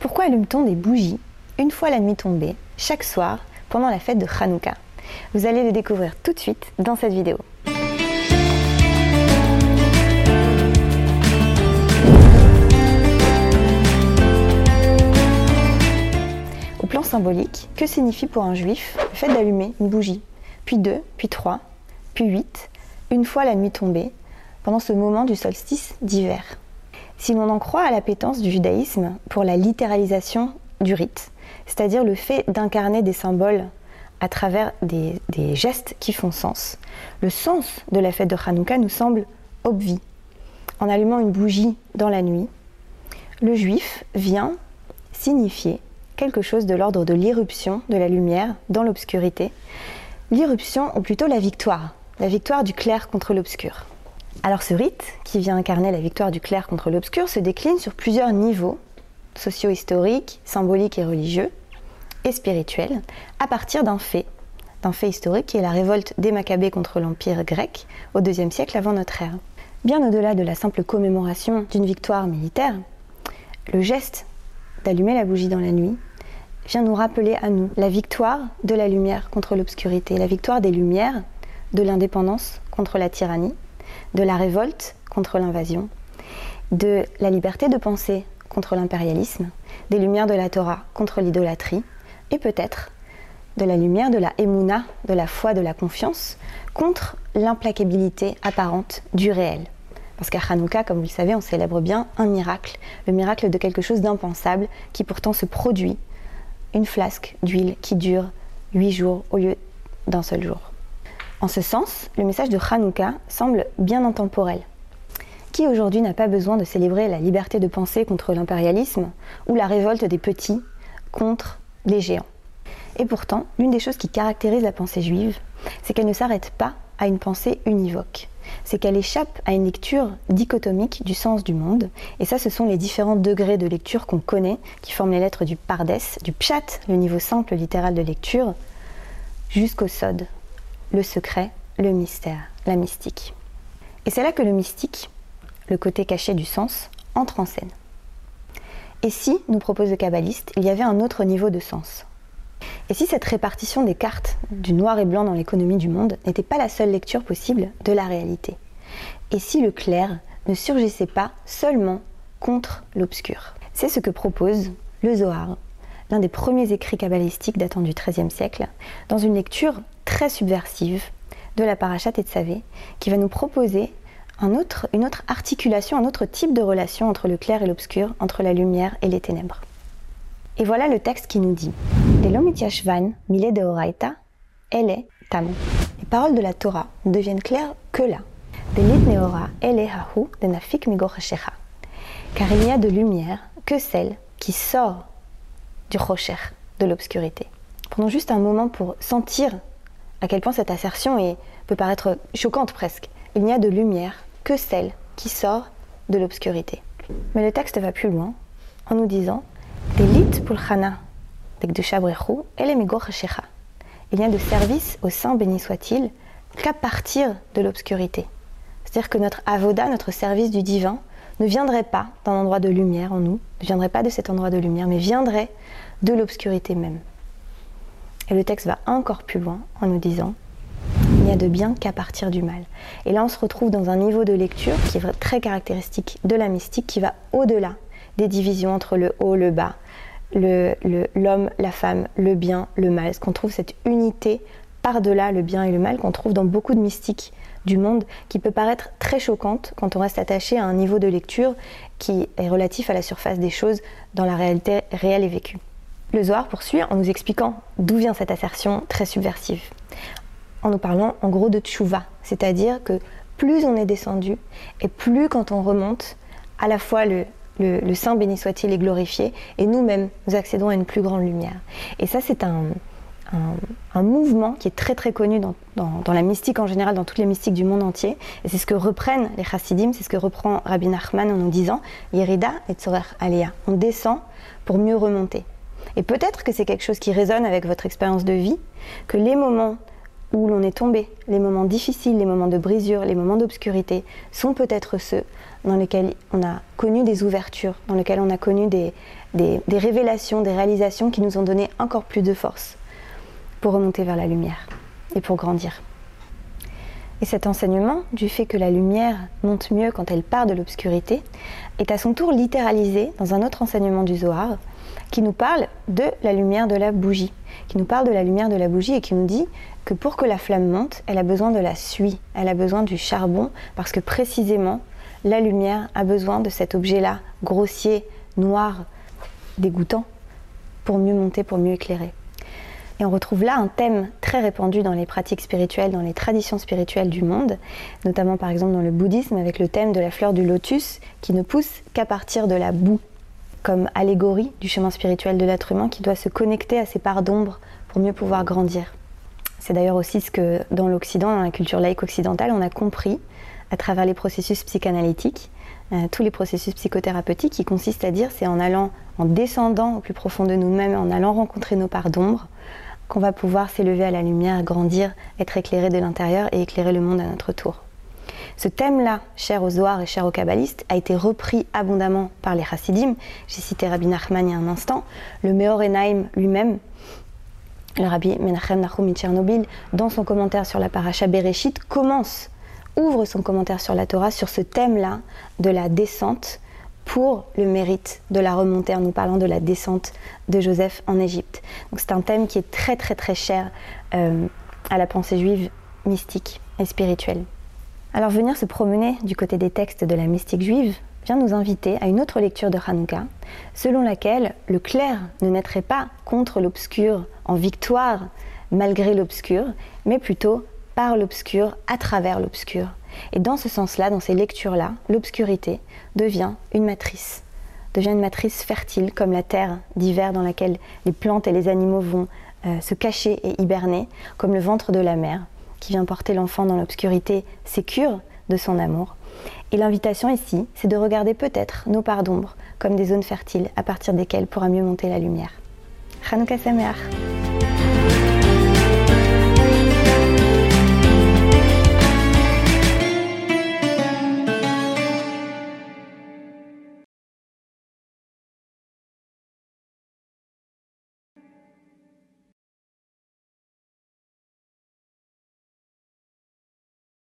Pourquoi allume-t-on des bougies une fois la nuit tombée, chaque soir, pendant la fête de Hanouka? Vous allez le découvrir tout de suite dans cette vidéo. Au plan symbolique, que signifie pour un juif le fait d'allumer une bougie? Puis deux, puis trois, puis huit, une fois la nuit tombée, pendant ce moment du solstice d'hiver. Si l'on en croit à l'appétence du judaïsme pour la littéralisation du rite, c'est-à-dire le fait d'incarner des symboles à travers des, gestes qui font sens, le sens de la fête de Hanouka nous semble obvi. En allumant une bougie dans la nuit, le juif vient signifier quelque chose de l'ordre de l'irruption de la lumière dans l'obscurité, l'irruption ou plutôt la victoire, la victoire du clair contre l'obscur. Alors ce rite, qui vient incarner la victoire du clair contre l'obscur, se décline sur plusieurs niveaux, socio-historiques, symboliques et religieux, et spirituels, à partir d'un fait, d'un fait historique qui est la révolte des Maccabées contre l'Empire grec au IIe siècle avant notre ère. Bien au-delà de la simple commémoration d'une victoire militaire, le geste d'allumer la bougie dans la nuit vient nous rappeler à nous la victoire de la lumière contre l'obscurité, la victoire des lumières de l'indépendance contre la tyrannie, de la révolte contre l'invasion, de la liberté de penser contre l'impérialisme, des lumières de la Torah contre l'idolâtrie, et peut-être de la lumière de la Emouna, de la foi, de la confiance, contre l'implacabilité apparente du réel. Parce qu'à Hanouka, comme vous le savez, on célèbre bien un miracle, le miracle de quelque chose d'impensable qui pourtant se produit, une flasque d'huile qui dure huit jours au lieu d'un seul jour. En ce sens, le message de Hanouka semble bien intemporel. Qui aujourd'hui n'a pas besoin de célébrer la liberté de penser contre l'impérialisme ou la révolte des petits contre les géants? Et pourtant, l'une des choses qui caractérise la pensée juive, c'est qu'elle ne s'arrête pas à une pensée univoque. C'est qu'elle échappe à une lecture dichotomique du sens du monde. Et ça, ce sont les différents degrés de lecture qu'on connaît, qui forment les lettres du Pardès, du Pshat, le niveau simple littéral de lecture, jusqu'au Sod, le secret, le mystère, la mystique. Et c'est là que le mystique, le côté caché du sens, entre en scène. Et si, nous propose le kabbaliste, il y avait un autre niveau de sens? Et si cette répartition des cartes du noir et blanc dans l'économie du monde n'était pas la seule lecture possible de la réalité? Et si le clair ne surgissait pas seulement contre l'obscur? C'est ce que propose le Zohar, l'un des premiers écrits kabbalistiques datant du XIIIe siècle, dans une lecture très subversive de la Parashat et de Savé, qui va nous proposer un autre, une autre articulation, un autre type de relation entre le clair et l'obscur, entre la lumière et les ténèbres. Et voilà le texte qui nous dit de. Les paroles de la Torah ne deviennent claires que là. Car il n'y a de lumière que celle qui sort du rocher, de l'obscurité. Prenons juste un moment pour sentir à quel point cette assertion est, peut paraître choquante presque. Il n'y a de lumière que celle qui sort de l'obscurité. Mais le texte va plus loin en nous disant Il n'y a de service au Saint béni soit-il qu'à partir de l'obscurité. C'est-à-dire que notre avoda, notre service du divin, ne viendrait pas d'un endroit de lumière en nous, ne viendrait pas de cet endroit de lumière, mais viendrait de l'obscurité même. Et le texte va encore plus loin en nous disant il n'y a de bien qu'à partir du mal. Et là, on se retrouve dans un niveau de lecture qui est très caractéristique de la mystique, qui va au-delà des divisions entre le haut, le bas, l'homme, la femme, le bien, le mal. Est-ce qu'on trouve cette unité par-delà le bien et le mal qu'on trouve dans beaucoup de mystiques du monde, qui peut paraître très choquante quand on reste attaché à un niveau de lecture qui est relatif à la surface des choses dans la réalité réelle et vécue. Le Zohar poursuit en nous expliquant d'où vient cette assertion très subversive. En nous parlant en gros de tchouva, c'est-à-dire que plus on est descendu et plus quand on remonte, à la fois le, le, Saint béni soit-il est glorifié et nous-mêmes nous accédons à une plus grande lumière. Et ça c'est un, un, mouvement qui est très très connu dans, la mystique en général, dans toutes les mystiques du monde entier. Et c'est ce que reprennent les chassidim, c'est ce que reprend Rabbi Nachman en nous disant Yerida et Tzorer Aliyah. On descend pour mieux remonter. Et peut-être que c'est quelque chose qui résonne avec votre expérience de vie, que les moments où l'on est tombé, les moments difficiles, les moments de brisure, les moments d'obscurité, sont peut-être ceux dans lesquels on a connu des ouvertures, dans lesquels on a connu des, révélations, des réalisations qui nous ont donné encore plus de force pour remonter vers la lumière et pour grandir. Et cet enseignement du fait que la lumière monte mieux quand elle part de l'obscurité est à son tour littéralisé dans un autre enseignement du Zohar qui nous parle de la lumière de la bougie, qui nous parle de la lumière de la bougie et qui nous dit que pour que la flamme monte, elle a besoin de la suie, elle a besoin du charbon, parce que précisément, la lumière a besoin de cet objet-là, grossier, noir, dégoûtant, pour mieux monter, pour mieux éclairer. Et on retrouve là un thème très répandu dans les pratiques spirituelles, dans les traditions spirituelles du monde, notamment par exemple dans le bouddhisme avec le thème de la fleur du lotus qui ne pousse qu'à partir de la boue, comme allégorie du chemin spirituel de l'être humain qui doit se connecter à ses parts d'ombre pour mieux pouvoir grandir. C'est d'ailleurs aussi ce que dans l'Occident, dans la culture laïque occidentale, on a compris à travers les processus psychanalytiques, euh, tous les processus psychothérapeutiques qui consistent à dire c'est en allant, en descendant au plus profond de nous-mêmes, en allant rencontrer nos parts d'ombre, qu'on va pouvoir s'élever à la lumière, grandir, être éclairé de l'intérieur et éclairer le monde à notre tour. Ce thème-là, cher aux Zohar et cher aux Kabbalistes, a été repris abondamment par les Hasidim. J'ai cité Rabbi Nachman il y a un instant. Le Meor Enaim lui-même, le Rabbi Menachem Nahum Tchernobyl, dans son commentaire sur la paracha Bereshit, commence, ouvre son commentaire sur la Torah sur ce thème-là de la descente pour le mérite de la remontée en nous parlant de la descente de Joseph en Égypte. Donc c'est un thème qui est très très très cher euh, à la pensée juive mystique et spirituelle. Alors venir se promener du côté des textes de la mystique juive vient nous inviter à une autre lecture de Hanouka, selon laquelle le clair ne naîtrait pas contre l'obscur en victoire malgré l'obscur, mais plutôt par l'obscur à travers l'obscur. Et dans ce sens-là, dans ces lectures-là, l'obscurité devient une matrice, devient une matrice fertile comme la terre d'hiver dans laquelle les plantes et les animaux vont euh, se cacher et hiberner, comme le ventre de la mer qui vient porter l'enfant dans l'obscurité sécure de son amour. Et l'invitation ici, c'est de regarder peut-être nos parts d'ombre comme des zones fertiles à partir desquelles pourra mieux monter la lumière. Chanukah Sameach